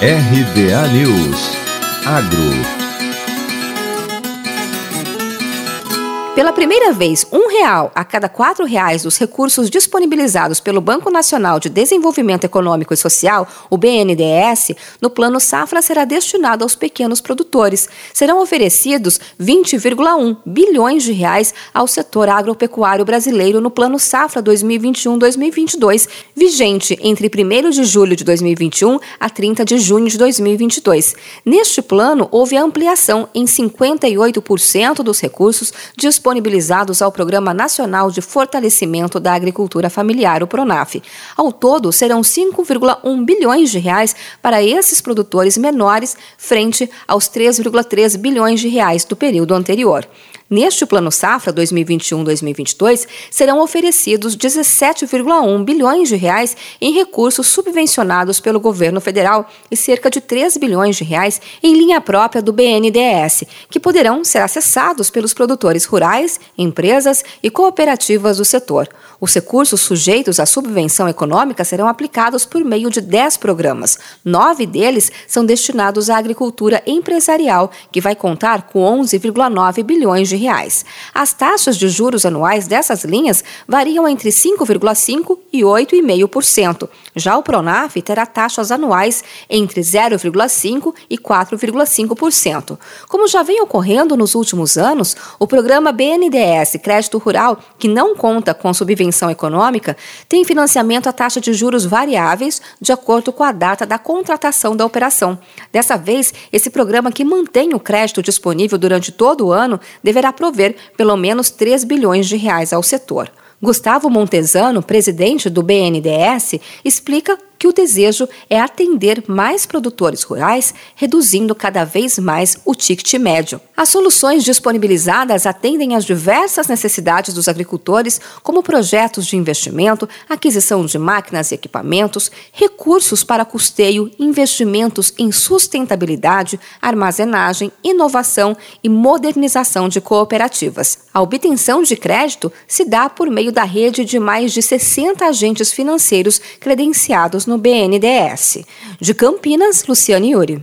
RBA News. Agro Pela primeira vez, um real a cada quatro reais dos recursos disponibilizados pelo Banco Nacional de Desenvolvimento Econômico e Social, o BNDES, no Plano Safra será destinado aos pequenos produtores. Serão oferecidos 20,1 bilhões de reais ao setor agropecuário brasileiro no Plano Safra 2021-2022, vigente entre 1 de julho de 2021 a 30 de junho de 2022. Neste plano, houve ampliação em 58% dos recursos disponíveis disponibilizados ao Programa Nacional de Fortalecimento da Agricultura Familiar, o PRONAF. Ao todo, serão 5,1 bilhões de reais para esses produtores menores frente aos 3,3 bilhões de reais do período anterior. Neste Plano Safra 2021-2022, serão oferecidos 17,1 bilhões de reais em recursos subvencionados pelo governo federal e cerca de 3 bilhões de reais em linha própria do BNDES, que poderão ser acessados pelos produtores rurais, empresas e cooperativas do setor. Os recursos sujeitos à subvenção econômica serão aplicados por meio de 10 programas. Nove deles são destinados à agricultura empresarial, que vai contar com 11,9 bilhões de reais. As taxas de juros anuais dessas linhas variam entre 5,5% e 8,5%. Já o Pronaf terá taxas anuais entre 0,5% e 4,5%. Como já vem ocorrendo nos últimos anos, o programa BNDES Crédito Rural, que não conta com subvenção econômica, tem financiamento a taxa de juros variáveis de acordo com a data da contratação da operação. Dessa vez, esse programa que mantém o crédito disponível durante todo o ano deverá prover pelo menos 3 bilhões de reais ao setor. Gustavo Montesano, presidente do BNDES, explica que o desejo é atender mais produtores rurais, reduzindo cada vez mais o ticket médio. As soluções disponibilizadas atendem às diversas necessidades dos agricultores, como projetos de investimento, aquisição de máquinas e equipamentos, recursos para custeio, investimentos em sustentabilidade, armazenagem, inovação e modernização de cooperativas. A obtenção de crédito se dá por meio da rede de mais de 60 agentes financeiros credenciados no BNDES. De Campinas, Luciane Yuri.